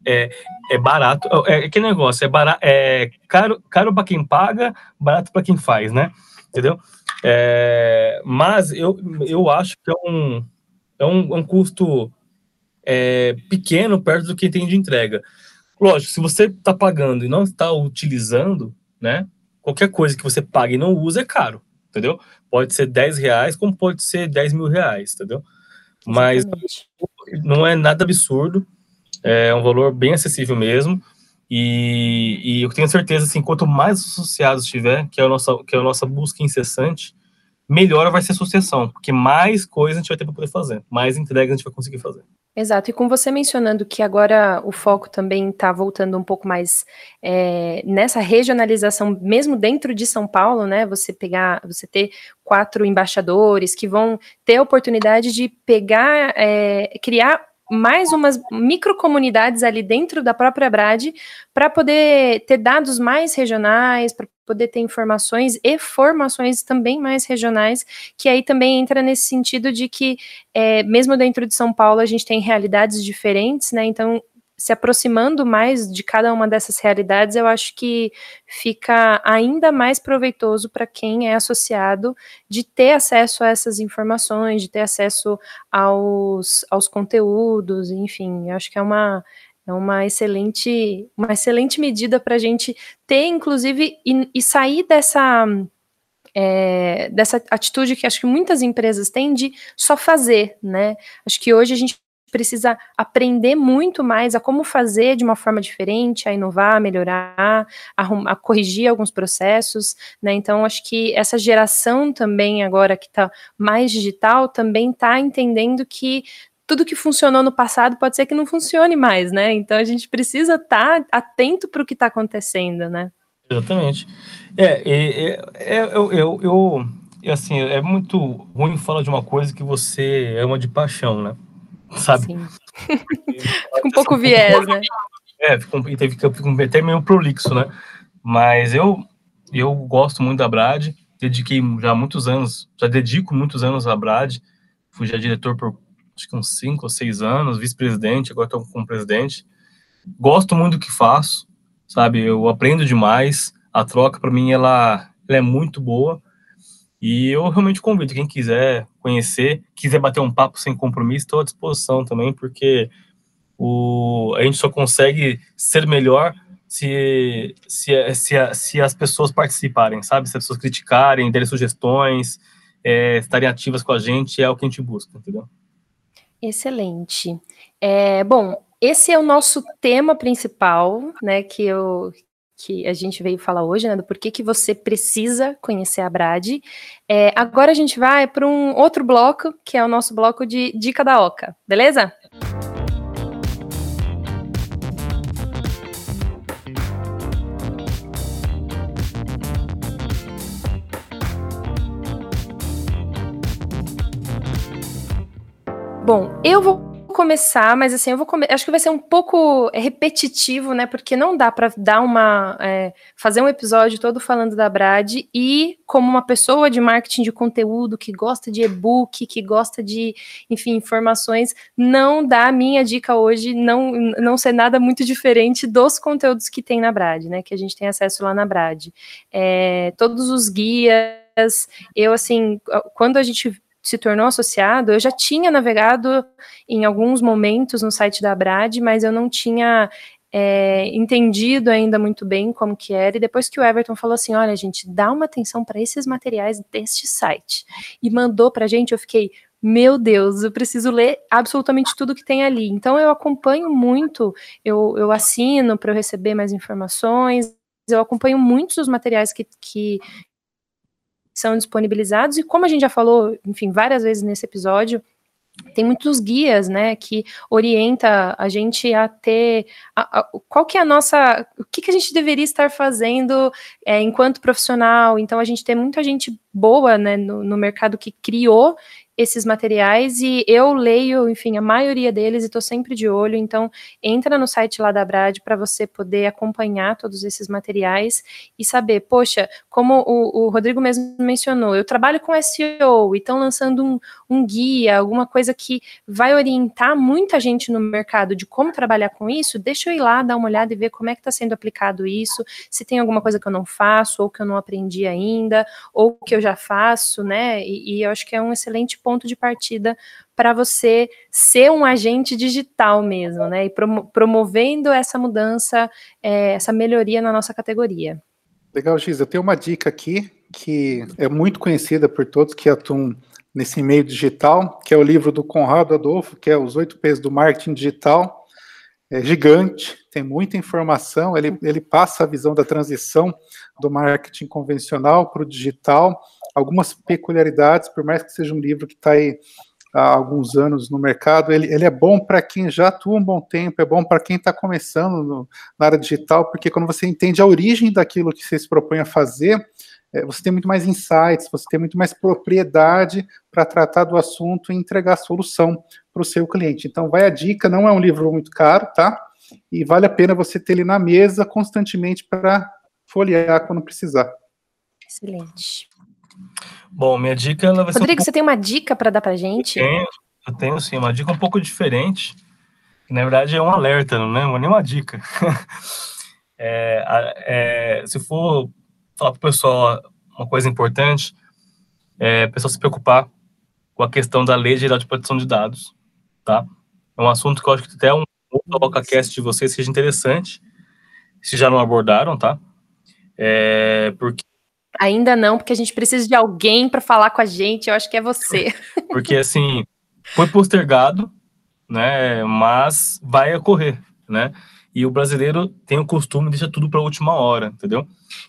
Speaker 3: é, é barato. É, é que negócio, é, barato, é caro, caro para quem paga, barato para quem faz, né? Entendeu? É, mas eu, eu acho que é um, é um, um custo é, pequeno perto do que tem de entrega. Lógico, se você está pagando e não está utilizando, né? Qualquer coisa que você paga e não usa é caro, entendeu? Pode ser 10 reais, como pode ser 10 mil reais, entendeu? Mas Exatamente. não é nada absurdo, é um valor bem acessível mesmo. E, e, eu tenho certeza, assim, quanto mais associados tiver, que é a nossa, que é a nossa busca incessante, melhor vai ser a associação, porque mais coisa a gente vai ter para poder fazer, mais entregas a gente vai conseguir fazer.
Speaker 1: Exato, e com você mencionando que agora o foco também está voltando um pouco mais é, nessa regionalização, mesmo dentro de São Paulo, né? Você pegar, você ter quatro embaixadores que vão ter a oportunidade de pegar, é, criar mais umas microcomunidades ali dentro da própria Brad para poder ter dados mais regionais, para poder ter informações e formações também mais regionais, que aí também entra nesse sentido de que, é, mesmo dentro de São Paulo, a gente tem realidades diferentes, né? Então, se aproximando mais de cada uma dessas realidades, eu acho que fica ainda mais proveitoso para quem é associado de ter acesso a essas informações, de ter acesso aos, aos conteúdos, enfim, acho que é uma é uma excelente, uma excelente medida para a gente ter, inclusive, e, e sair dessa é, dessa atitude que acho que muitas empresas têm de só fazer, né? Acho que hoje a gente precisa aprender muito mais a como fazer de uma forma diferente, a inovar, a melhorar, a, a corrigir alguns processos, né? Então, acho que essa geração também, agora que está mais digital, também está entendendo que tudo que funcionou no passado pode ser que não funcione mais, né? Então a gente precisa estar tá atento para o que está acontecendo, né?
Speaker 3: Exatamente. É, é, é, é eu, eu, eu, assim, é muito ruim falar de uma coisa que você ama de paixão, né? Sabe? Sim. <laughs>
Speaker 1: fica um pouco viés, né?
Speaker 3: É, fica, fica, fica até meio prolixo, né? Mas eu, eu gosto muito da Brad, dediquei já muitos anos, já dedico muitos anos à Brad, fui já diretor por acho que uns cinco ou seis anos, vice-presidente, agora estou como presidente. Gosto muito do que faço, sabe? Eu aprendo demais. A troca, para mim, ela, ela é muito boa. E eu realmente convido quem quiser conhecer, quiser bater um papo sem compromisso, estou à disposição também, porque o, a gente só consegue ser melhor se, se, se, se as pessoas participarem, sabe? Se as pessoas criticarem, derem sugestões, é, estarem ativas com a gente, é o que a gente busca, entendeu?
Speaker 1: Excelente. É, bom, esse é o nosso tema principal, né, que eu que a gente veio falar hoje, né, do porquê que você precisa conhecer a Brad. É, agora a gente vai para um outro bloco, que é o nosso bloco de dica da Oca, beleza? Bom, eu vou começar, mas assim, eu vou come... acho que vai ser um pouco repetitivo, né? Porque não dá para dar uma é, fazer um episódio todo falando da Brad e como uma pessoa de marketing de conteúdo que gosta de e-book, que gosta de, enfim, informações, não dá a minha dica hoje não não ser nada muito diferente dos conteúdos que tem na Brad, né? Que a gente tem acesso lá na Brad. É, todos os guias, eu assim, quando a gente se tornou associado, eu já tinha navegado em alguns momentos no site da Brad, mas eu não tinha é, entendido ainda muito bem como que era, e depois que o Everton falou assim, olha gente, dá uma atenção para esses materiais deste site, e mandou para a gente, eu fiquei, meu Deus, eu preciso ler absolutamente tudo que tem ali. Então eu acompanho muito, eu, eu assino para eu receber mais informações, eu acompanho muitos dos materiais que, que, são disponibilizados, e como a gente já falou, enfim, várias vezes nesse episódio, tem muitos guias, né, que orienta a gente a ter a, a, qual que é a nossa, o que, que a gente deveria estar fazendo é, enquanto profissional. Então a gente tem muita gente boa, né, no, no mercado que criou esses materiais e eu leio, enfim, a maioria deles e estou sempre de olho. Então, entra no site lá da Brad para você poder acompanhar todos esses materiais e saber, poxa, como o, o, Rodrigo mesmo mencionou, eu trabalho com SEO e estão lançando um, um guia, alguma coisa que vai orientar muita gente no mercado de como trabalhar com isso. Deixa eu ir lá dar uma olhada e ver como é que está sendo aplicado isso, se tem alguma coisa que eu não faço ou que eu não aprendi ainda ou que eu já faço, né? E, e eu acho que é um excelente ponto de partida para você ser um agente digital mesmo, né? E promovendo essa mudança, é, essa melhoria na nossa categoria.
Speaker 2: Legal, Giz. Eu tenho uma dica aqui que é muito conhecida por todos que atuam nesse meio digital, que é o livro do Conrado Adolfo, que é Os Oito P's do Marketing Digital. É gigante, tem muita informação, ele, ele passa a visão da transição do marketing convencional para o digital, algumas peculiaridades, por mais que seja um livro que está aí há alguns anos no mercado, ele, ele é bom para quem já atua um bom tempo, é bom para quem está começando no, na área digital, porque quando você entende a origem daquilo que você se propõe a fazer, é, você tem muito mais insights, você tem muito mais propriedade para tratar do assunto e entregar a solução para o seu cliente. Então, vai a dica, não é um livro muito caro, tá? E vale a pena você ter ele na mesa constantemente para folhear quando precisar.
Speaker 1: Excelente.
Speaker 3: Bom, minha dica ela vai
Speaker 1: Rodrigo, um você tem uma dica para dar para gente?
Speaker 3: Eu tenho, eu tenho sim, uma dica um pouco diferente. Que, na verdade é um alerta, não é nem uma dica. <laughs> é, é, se for falar para o pessoal uma coisa importante, é o pessoal se preocupar com a questão da Lei Geral de Proteção de Dados, tá? É um assunto que eu acho que até um outro cast de vocês seja interessante, se já não abordaram, tá? É, porque
Speaker 1: Ainda não, porque a gente precisa de alguém para falar com a gente. Eu acho que é você. <laughs>
Speaker 3: Porque, assim, foi postergado, né? Mas vai ocorrer, né? E o brasileiro tem o costume de deixar tudo para a última hora, entendeu?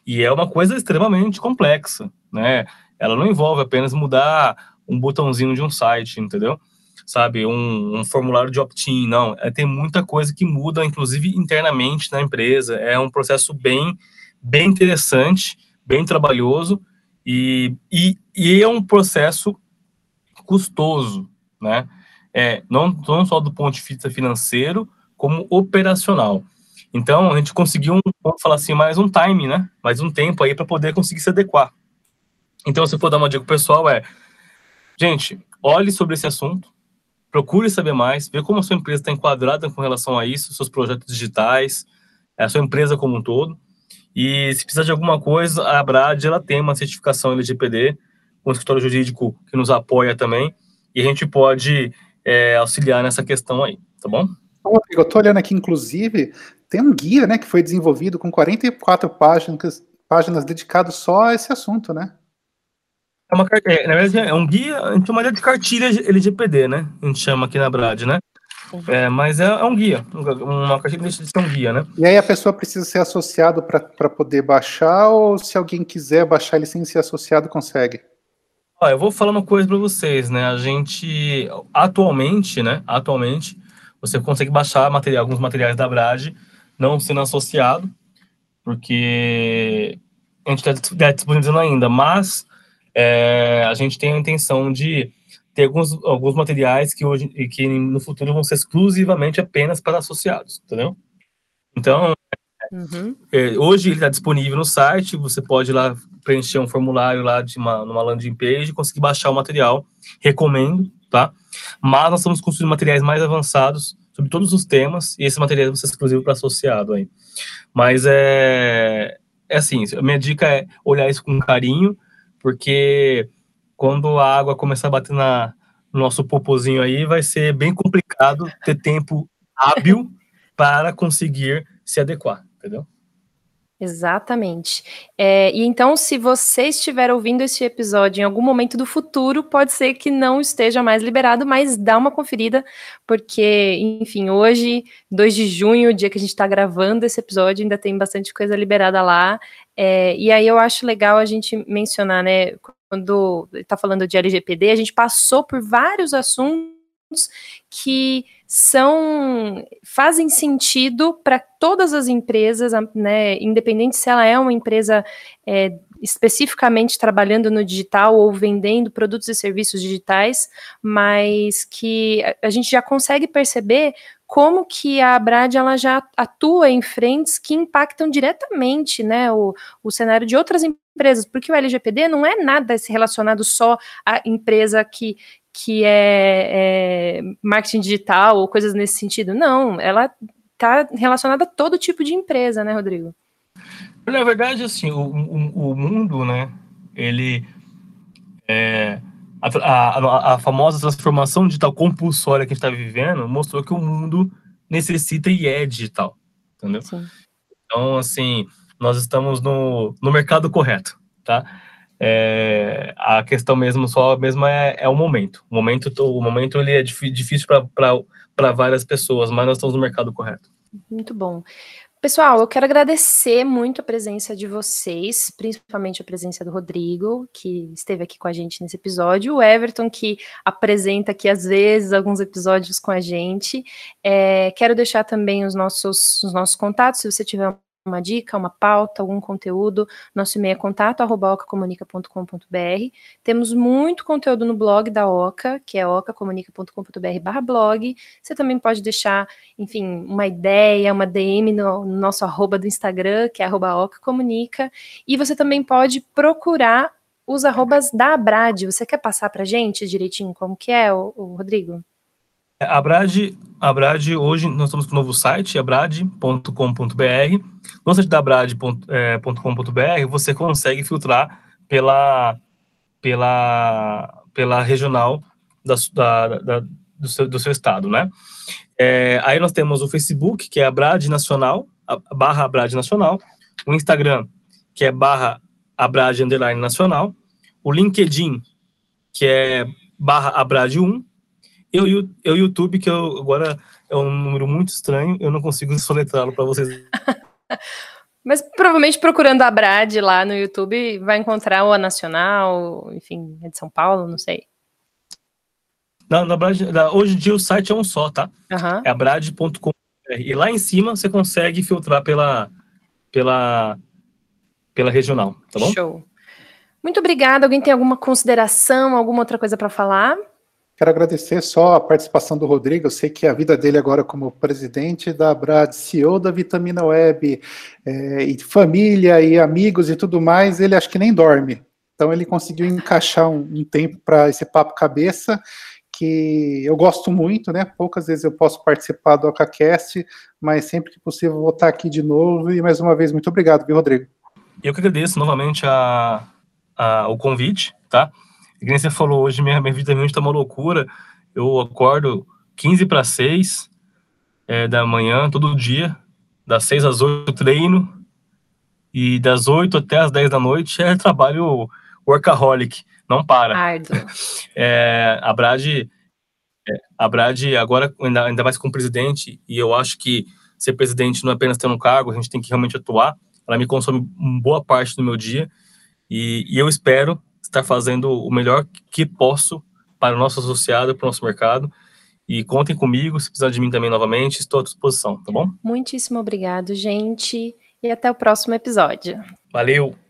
Speaker 3: E é uma coisa extremamente complexa, né? Ela não envolve apenas mudar um botãozinho de um site, entendeu? Sabe, um, um formulário de opt-in, não. É, tem muita coisa que muda, inclusive internamente na empresa. É um processo bem, bem interessante, bem trabalhoso e, e, e é um processo custoso, né? É, não, não só do ponto de vista financeiro, como operacional. Então, a gente conseguiu, um, vamos falar assim, mais um time, né? Mais um tempo aí para poder conseguir se adequar. Então, se for dar uma dica pessoal, é, gente, olhe sobre esse assunto, procure saber mais, ver como a sua empresa está enquadrada com relação a isso, seus projetos digitais, a sua empresa como um todo. E se precisar de alguma coisa, a Brad ela tem uma certificação LGPD, um escritório jurídico que nos apoia também, e a gente pode é, auxiliar nessa questão aí, tá bom?
Speaker 2: Eu estou olhando aqui, inclusive, tem um guia, né, que foi desenvolvido com 44 páginas, páginas dedicado só a esse assunto, né?
Speaker 3: É uma, é, na verdade, é um guia, a gente chama de cartilha LGPD, né? A gente chama aqui na Brad, né? É, mas é, é, um guia, uma deixa de ser um guia, né?
Speaker 2: E aí a pessoa precisa ser associado para poder baixar, ou se alguém quiser baixar ele sem ser associado, consegue?
Speaker 3: Eu vou falar uma coisa para vocês, né? A gente, atualmente, né? Atualmente, você consegue baixar material, alguns materiais da Brage, não sendo associado, porque a gente está disponibilizando ainda, mas é, a gente tem a intenção de ter alguns, alguns materiais que hoje e que no futuro vão ser exclusivamente apenas para associados, entendeu? Então, uhum. é, hoje ele está disponível no site, você pode ir lá preencher um formulário lá de uma, numa landing page e conseguir baixar o material, recomendo, tá? Mas nós estamos construindo materiais mais avançados sobre todos os temas e esse material vai ser exclusivo para associado aí. Mas é, é assim, a minha dica é olhar isso com carinho, porque quando a água começar a bater na, no nosso popozinho aí, vai ser bem complicado ter tempo hábil <laughs> para conseguir se adequar, entendeu?
Speaker 1: Exatamente. É, e então, se você estiver ouvindo este episódio em algum momento do futuro, pode ser que não esteja mais liberado, mas dá uma conferida, porque, enfim, hoje, 2 de junho, dia que a gente está gravando esse episódio, ainda tem bastante coisa liberada lá. É, e aí eu acho legal a gente mencionar, né? Quando está falando de LGPD, a gente passou por vários assuntos que são fazem sentido para todas as empresas, né, independente se ela é uma empresa é, especificamente trabalhando no digital ou vendendo produtos e serviços digitais, mas que a, a gente já consegue perceber como que a Brad ela já atua em frentes que impactam diretamente né, o, o cenário de outras empresas, porque o LGPD não é nada relacionado só à empresa que, que é, é marketing digital ou coisas nesse sentido. Não, ela está relacionada a todo tipo de empresa, né, Rodrigo?
Speaker 3: Na verdade, assim, o, o, o mundo, né, ele é, a, a, a, famosa transformação digital compulsória que a gente está vivendo mostrou que o mundo necessita e é digital, entendeu? Sim. Então, assim, nós estamos no, no mercado correto, tá? É, a questão mesmo só mesmo é, é o momento. O momento, o momento ele é difícil para várias pessoas, mas nós estamos no mercado correto.
Speaker 1: Muito bom. Pessoal, eu quero agradecer muito a presença de vocês, principalmente a presença do Rodrigo, que esteve aqui com a gente nesse episódio, o Everton, que apresenta aqui às vezes alguns episódios com a gente. É, quero deixar também os nossos, os nossos contatos, se você tiver uma dica, uma pauta, algum conteúdo, nosso e-mail é contato@ocacomunica.com.br. Temos muito conteúdo no blog da Oca, que é ocacomunica.com.br/blog. Você também pode deixar, enfim, uma ideia, uma DM no, no nosso arroba do Instagram, que é arroba ocacomunica, e você também pode procurar os arrobas da Abrad. Você quer passar para gente direitinho como que é, o, o Rodrigo?
Speaker 3: Brad, a Brad, hoje nós estamos com um novo site, abrad.com.br. No site da abrad.com.br é, você consegue filtrar pela, pela, pela regional da, da, da do, seu, do seu estado, né? É, aí nós temos o Facebook, que é a Brad Nacional, a, barra Abrad Nacional, o Instagram, que é barra Abrad Underline Nacional, o LinkedIn, que é barra Abrad 1, eu, eu, eu YouTube, que eu, agora é um número muito estranho, eu não consigo soletrá-lo para vocês. <laughs>
Speaker 1: Mas provavelmente procurando a Brad lá no YouTube vai encontrar o a Nacional, enfim, é de São Paulo, não sei.
Speaker 3: Na, na Brad, hoje em dia o site é um só, tá?
Speaker 1: Uhum.
Speaker 3: É a brad.com. E lá em cima você consegue filtrar pela, pela, pela regional, tá bom?
Speaker 1: Show. Muito obrigada. Alguém tem alguma consideração, alguma outra coisa para falar?
Speaker 2: Quero agradecer só a participação do Rodrigo. Eu sei que a vida dele agora como presidente da Brad, CEO da Vitamina Web, é, e família e amigos e tudo mais, ele acho que nem dorme. Então ele conseguiu encaixar um, um tempo para esse papo cabeça que eu gosto muito, né? Poucas vezes eu posso participar do AcaCast, mas sempre que possível vou estar aqui de novo. E mais uma vez, muito obrigado, viu, Rodrigo?
Speaker 3: Eu que agradeço novamente a, a, o convite, tá? E como você falou, hoje minha, minha vida está uma loucura. Eu acordo 15 para 6 é, da manhã, todo dia, das 6 às 8 eu treino, e das 8 até as 10 da noite é trabalho workaholic, não para. <laughs> É, a Brad, é, a Brad agora, ainda, ainda mais como presidente, e eu acho que ser presidente não é apenas ter um cargo, a gente tem que realmente atuar. Ela me consome boa parte do meu dia, e, e eu espero estar fazendo o melhor que posso para o nosso associado, para o nosso mercado. E contem comigo, se precisar de mim também novamente, estou à disposição, tá bom?
Speaker 1: Muitíssimo obrigado, gente, e até o próximo episódio.
Speaker 3: Valeu!